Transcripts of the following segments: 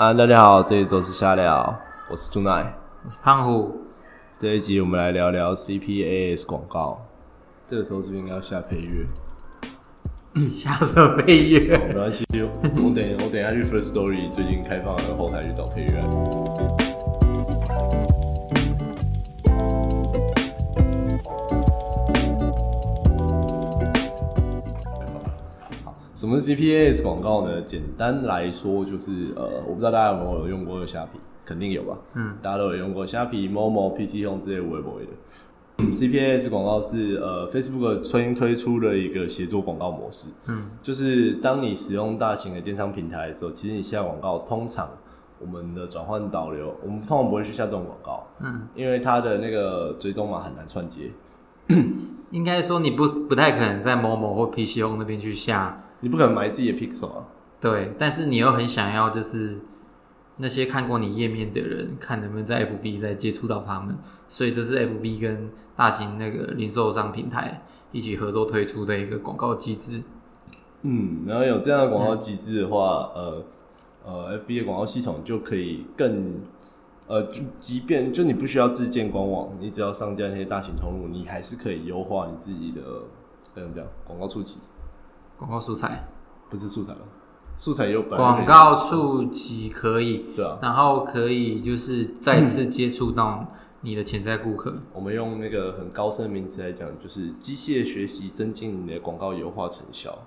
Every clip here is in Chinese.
啊，大家好，这一周是瞎聊，我是朱奈。胖虎，这一集我们来聊聊 CPAS 广告。这个时候是不是应该要下配乐？下什么配乐？没关系，我等我等一下去 First Story 最近开放的后台去找配乐。什么是 CPAS 广告呢？简单来说就是呃，我不知道大家有没有用过虾皮，肯定有吧？嗯，大家都有用过虾皮、Momo、PC 用之类微博的。嗯，CPAS 广告是呃 Facebook 新推出的一个协作广告模式。嗯，就是当你使用大型的电商平台的时候，其实你下广告，通常我们的转换导流，我们通常不会去下这种广告。嗯，因为它的那个追踪码很难串接，应该说你不不太可能在某某或 PC 用那边去下，你不可能买自己的 Pixel 啊。对，但是你又很想要就是那些看过你页面的人，看能不能在 FB 再接触到他们，所以这是 FB 跟大型那个零售商平台一起合作推出的一个广告机制。嗯，然后有这样的广告机制的话，呃呃，FB 的广告系统就可以更呃，就即便就你不需要自建官网，你只要上架那些大型通路，你还是可以优化你自己的怎么讲广告触及，广告素材，不是素材吧？素材也有广告触及可以，对啊，然后可以就是再次接触到你的潜在顾客。我们用那个很高深的名词来讲，就是机械学习增进你的广告优化成效。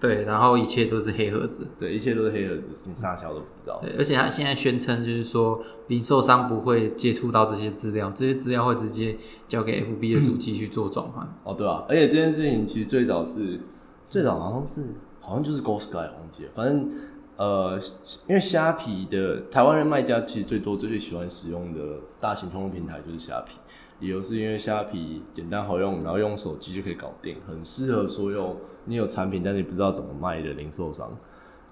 对，然后一切都是黑盒子。对，一切都是黑盒子，是你啥小都不知道。对，而且他现在宣称就是说，零售商不会接触到这些资料，这些资料会直接交给 FB 的主机去做转换。哦，对啊，而且这件事情其实最早是最早好像是好像就是 Ghost Guy 忘记了，反正呃，因为虾皮的台湾人卖家其实最多最最喜欢使用的大型通用平台就是虾皮，理由是因为虾皮简单好用，然后用手机就可以搞定，很适合所有你有产品但是你不知道怎么卖的零售商。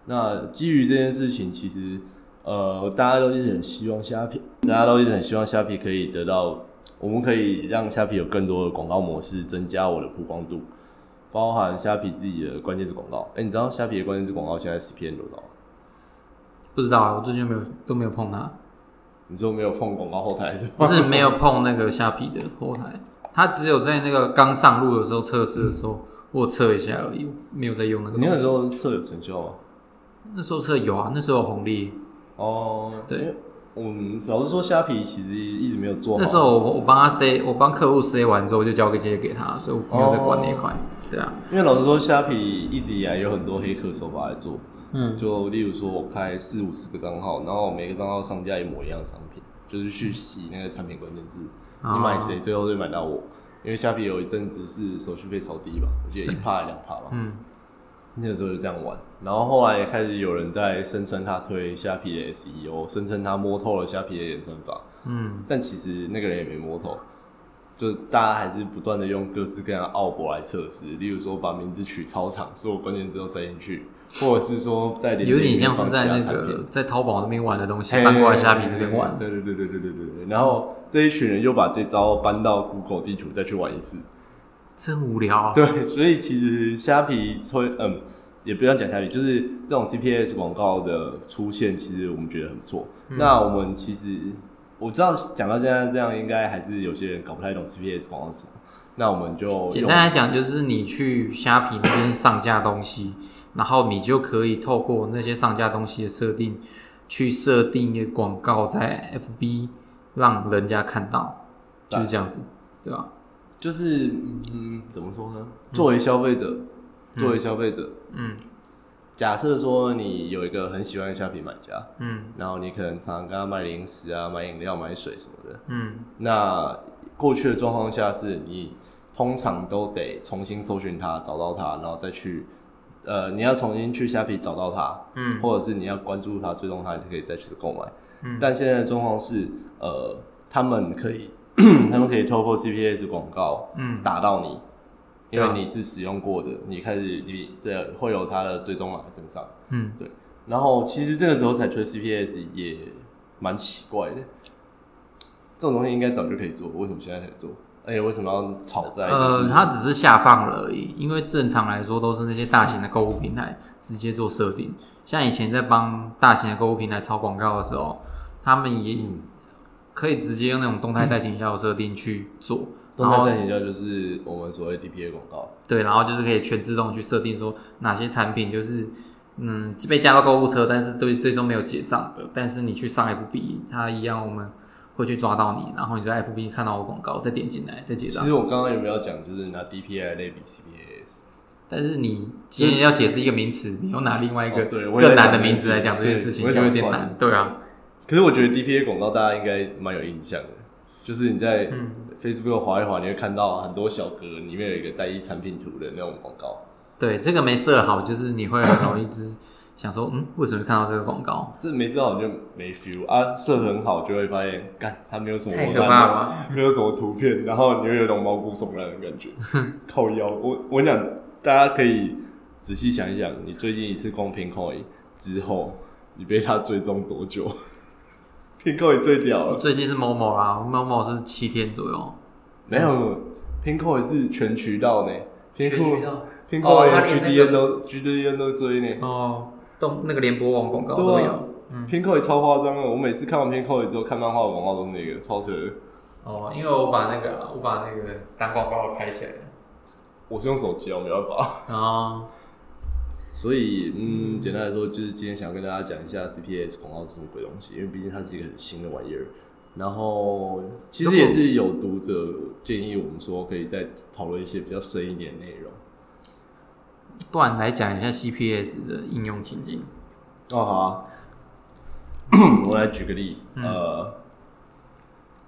那基于这件事情，其实呃，大家都一直很希望虾皮，大家都一直很希望虾皮可以得到，我们可以让虾皮有更多的广告模式，增加我的曝光度，包含虾皮自己的关键字广告。哎、你知道虾皮的关键字广告现在 CPM 多少吗？不知道啊，我最近没有都没有碰它，你说没有碰广告后台是不吗？是没有碰那个虾皮的后台，它只有在那个刚上路的时候测试的时候，我有测一下而已，没有在用那个。你那时候测有成效吗？那时候测有啊，那时候有红利。哦，对嗯，老实说，虾皮其实一直没有做好。那时候我我帮他塞，我帮客户塞完之后就交给直接给他，所以我没有在管那一块。对啊，因为老实说，虾皮一直以来有很多黑客手法来做。嗯，就例如说，我开四五十个账号，然后每个账号上架一模一样的商品，就是去洗那个产品关键字。哦你买谁，最后就买到我。因为虾皮有一阵子是手续费超低吧，我记得一帕两帕吧。嗯，那个时候就这样玩，然后后来也开始有人在声称他推虾皮的 SEO，声称他摸透了虾皮的演算法。嗯，但其实那个人也没摸透，就大家还是不断的用各式各样的奥博来测试，例如说把名字取超长，所有关键字都塞进去，或者是说在有点像是在那个在淘宝那边玩的东西嘿搬过来虾皮这边玩。对对对对对对对对。然后这一群人又把这招搬到 Google 地图再去玩一次。真无聊啊！对，所以其实虾皮推，嗯，也不用讲虾皮，就是这种 CPS 广告的出现，其实我们觉得很不错。嗯那我们其实我知道讲到现在这样，应该还是有些人搞不太懂 CPS 广告是什么。那我们就简单来讲，就是你去虾皮那边上架东西，然后你就可以透过那些上架东西的设定，去设定一个广告在 FB，让人家看到，就是这样子，对吧？就是嗯，怎么说呢？作为消费者，作为消费者，嗯假设说你有一个很喜欢的虾皮买家，嗯然后你可能常常跟他买零食啊、买饮料、买水什么的。嗯那过去的状况下是你通常都得重新搜寻他，找到他，然后再去呃，你要重新去虾皮找到他，嗯或者是你要关注他、追踪他，你就可以再去购买。嗯但现在的状况是，呃，他们可以 他们可以透过 CPS 广告嗯，打到你，因为你是使用过的，你开始你这会有它的追踪码在身上。嗯，对然后其实这个时候才推 CPS 也蛮奇怪的，这种东西应该早就可以做，为什么现在才做？而且为什么要炒在？就呃，是它只是下放了而已，因为正常来说都是那些大型的购物平台直接做设定。像以前在帮大型的购物平台炒广告的时候，他们也可以直接用那种动态带行销的设定去做，动态在营销就是我们所谓 DPA 广告。对，然后就是可以全自动去设定说哪些产品就是嗯被加到购物车，但是对最终没有结账的，但是你去上 FB，它一样我们会去抓到你，然后你在 FB 看到我广告再点进来再结账。其实我刚刚有没有讲，就是拿 DPA 来类比 CPAS？但是你今天要解释一个名词，你又拿另外一个更难的名词来讲这件事情，就有点难。对啊，可是我觉得 DPA 广告大家应该蛮有印象的，就是你在嗯 Facebook 滑一滑，你会看到很多小格里面有一个单一产品图的那种广告。对，这个没设好，就是你会很容易只想说，嗯，为什么看到这个广告？这没设好就没 feel 啊，设得很好就会发现，干它没有什么太可怕了！没有什么图片，然后你会有一种毛骨悚然的感觉，靠腰。我我跟你讲，大家可以仔细想一想，你最近一次逛 Pinkoi 之后，你被他追踪多久？Pinkoi 最屌了，最近是某某啦，某某是七天左右。没有 Pinkoi 是全渠道呢，Pinkoi 道 Pinkoi 哦它连 GDN 都 GDN 都追呢。哦，都那个联播网广告都有。Pinkoi 超夸张的，我每次看完 Pinkoi 之后，看漫画的广告都是那个，超扯的。哦，因为我把那个我把那个单广告开起来了。我是用手机啊，我没办法。哦，所以，嗯，简单来说，就是今天想跟大家讲一下 CPS 广告是什么鬼东西，因为毕竟它是一个很新的玩意儿。然后，其实也是有读者建议我们说，可以再讨论一些比较深一点的内容。不然来讲一下 CPS 的应用情境。哦，好啊，我来举个例，呃，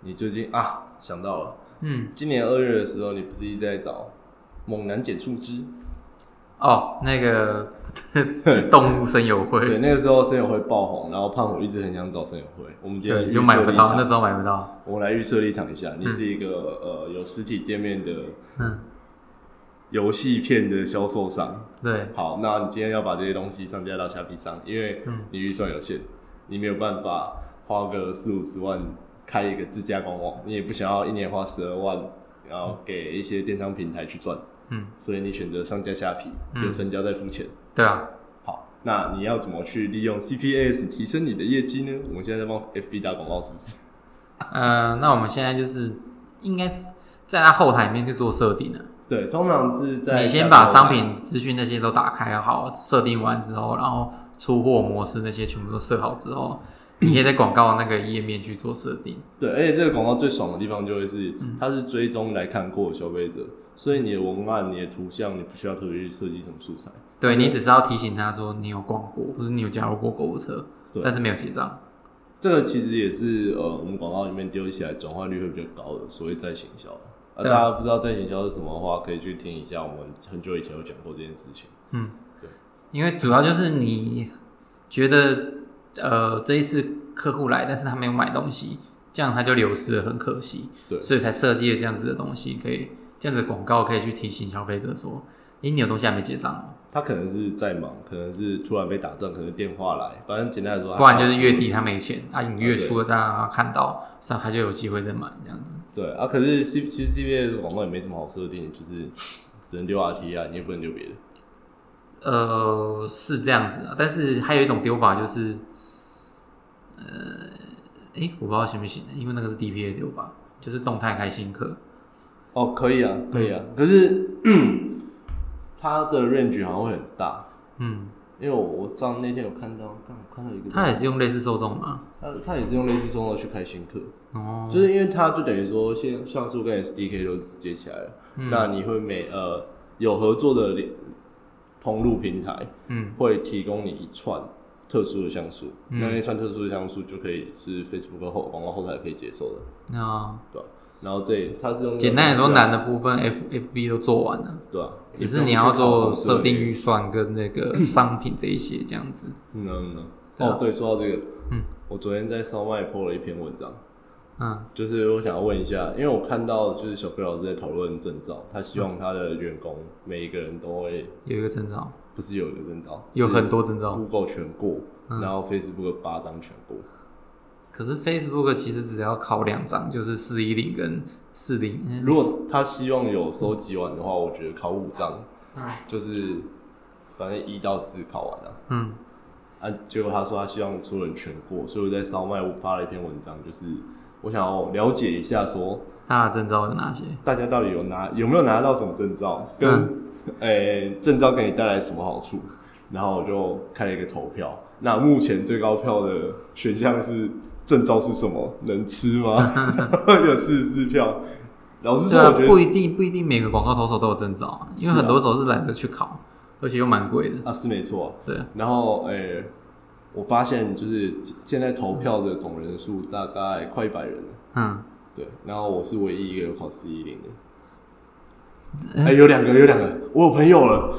你最近啊想到了，嗯，今年二月的时候，你不是一直在找猛男减树枝？哦，那个 动物森友会，对，那个时候森友会爆红，然后胖虎一直很想找森友会。我们今天对，就买不到，那时候买不到。我来预设立场一下，你是一个、呃有实体店面的嗯，游戏片的销售商。对，好，那你今天要把这些东西上架到虾皮上，因为嗯你预算有限，你没有办法花个四五十万开一个自家官网，你也不想要一年花十二万，然后给一些电商平台去赚，嗯，所以你选择上架虾皮，嗯有成交再付钱。对啊，好，那你要怎么去利用 CPAS 提升你的业绩呢？我们现在在帮 FB 打广告，是不是？呃，那我们现在就是应该在它后台里面去做设定了。对，通常是在你先把商品资讯那些都打开好，设定完之后，然后出货模式那些全部都设好之后，你可以在广告那个页面去做设定。对，而且这个广告最爽的地方就会是，嗯它是追踪来看过的消费者，所以你的文案、你的图像，你不需要特别去设计什么素材。对你只是要提醒他说你有逛过，或是你有加入过购物车，对但是没有结账。这个其实也是呃，我们广告里面丢起来转化率会比较高的，所谓再行销。啊，大家不知道再行销是什么的话，可以去听一下，我们很久以前有讲过这件事情。嗯，对因为主要就是你觉得呃这一次客户来，但是他没有买东西，这样他就流失了，很可惜。对所以才设计了这样子的东西，可以这样子广告可以去提醒消费者说，诶，你有东西还没结账哦，他可能是在忙，可能是突然被打断，可能电话来，反正简单来说，不然就是月月底他没钱，啊，你月初了再让他看到，上他就有机会再买这样子。对啊，可是 C 其实 CPA 的广告也没什么好设定，就是只能丢 RT 啊，你也不能丢别的。呃，是这样子啊，但是还有一种丢法就是，呃，诶，我不知道行不行，因为那个是 DPA 流法，就是动态开新课。哦，可以啊，可以啊，可是 它的 range 好像会很大，嗯，因为我我上那天有看到，看我看到一个，他也是用类似受众嘛。他他也是用类似受众去开新课，哦，就是因为它就等于说，像像素跟 SDK 都接起来了，嗯。那你会每呃有合作的连通路平台嗯。会提供你一串特殊的像素，嗯。那那串特殊的像素就可以是 Facebook 后广告后台可以接受的，那对吧、然后这它是用简单来说，难难的部分 F F B 都做完了，对啊、只是你要做设定。预算跟那个 商品这一些这样子。嗯嗯哦，对，说到这个，嗯，我昨天在烧麦 po 了一篇文章，嗯。就是我想要问一下，因为我看到就是小贝老师在讨论证照，他希望他的员工每一个人都会有一个征兆，不是有一个证照，有很多征兆，Google 全过，嗯然后 Facebook 八张全过，可是 Facebook 其实只要考两张，就是四一零跟四零。如果他希望有收集完的话，我觉得考五张，就是反正一到四考完了。嗯，啊，结果他说他希望所有人全过，所以我在烧麦我发了一篇文章，就是我想要了解一下说。他的证照有哪些？大家到底有拿有没有拿到什么证照？跟诶、证照给你带来什么好处？然后我就开了一个投票。那目前最高票的选项是证照是什么？能吃吗？有四十四票。老实说，对啊我觉，得不一定不一定每个广告投手都有证照啊，因为很多时候是懒得去考，而且又蛮贵的。啊是没错。对，然后诶、我发现就是现在投票的总人数大概快一百人了。嗯，对，然后我是唯一一个有考四一零的。哎、有两个，有两个，我有朋友了。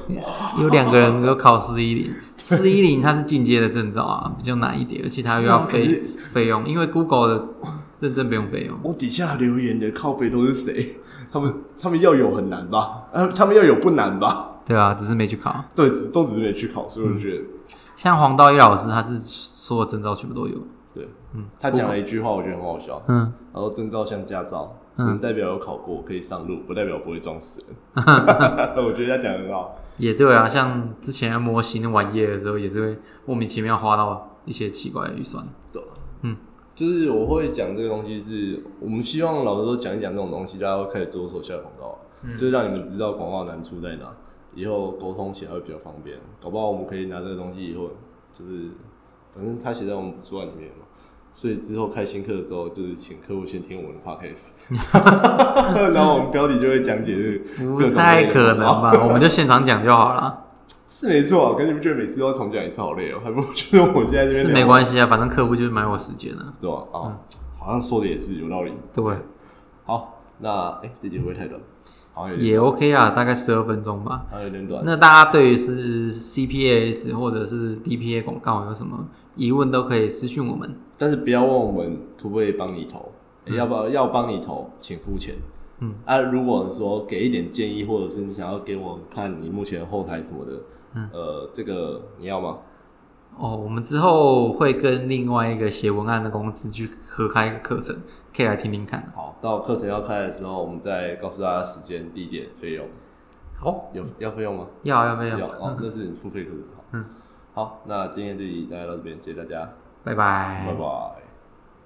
有两个人有考四一零，四一零它是进阶的证照啊，比较难一点，而且它又要费费用，因为 Google 的认证不用费用。我底下留言的靠背都是谁？他们他们要有很难吧？呃，他们要有不难吧？对啊，只是没去考。对，只都只是没去考，所以我就觉得，像黄道一老师，他是所有证照全部都有。对，嗯，他讲了一句话，我觉得很好笑。嗯，然后证照像驾照，只代表有考过，可以上路，不代表不会撞死人。我觉得他讲的很好。也对啊，像之前模型玩页的时候，也是会莫名其妙花到一些奇怪的预算。对，嗯就是我会讲这个东西是，我们希望老师都讲一讲这种东西，大家会开始做手下广告，就是让你们知道广告难处在哪，以后沟通起来会比较方便。搞不好我们可以拿这个东西以后，就是反正他写在我们主管里面嘛，所以之后开新课的时候，就是请客户先听我们的 podcast，然后我们标题就会讲解这个不太可能吧？我们就现场讲就好了，是没错啊，可是你不觉得每次都要重讲一次好累哦、还不如觉得我现在这边是聊没关系啊，反正客户就是买我时间啊。对吧？啊、好像说的也是有道理。对，好，那哎、这节会不会太短？好像也 OK 啊，大概十二分钟吧。好像有点短。那大家对于是 CPAS 或者是 DPA 广告有什么疑问，都可以私讯我们。但是不要问我们可不可以帮你投，欸要不要要帮你投，请付钱。嗯啊，如果说给一点建议，或者是你想要给我们看你目前后台什么的，嗯呃，这个你要吗？哦，我们之后会跟另外一个写文案的公司去合开一个课程，可以来听听看。好，到课程要开的时候，我们再告诉大家时间、地点、费用。好，有要费用吗？要要费用？要哦，那是付费课程。好，嗯，好，那今天这集大家到这边，谢谢大家，拜拜拜拜。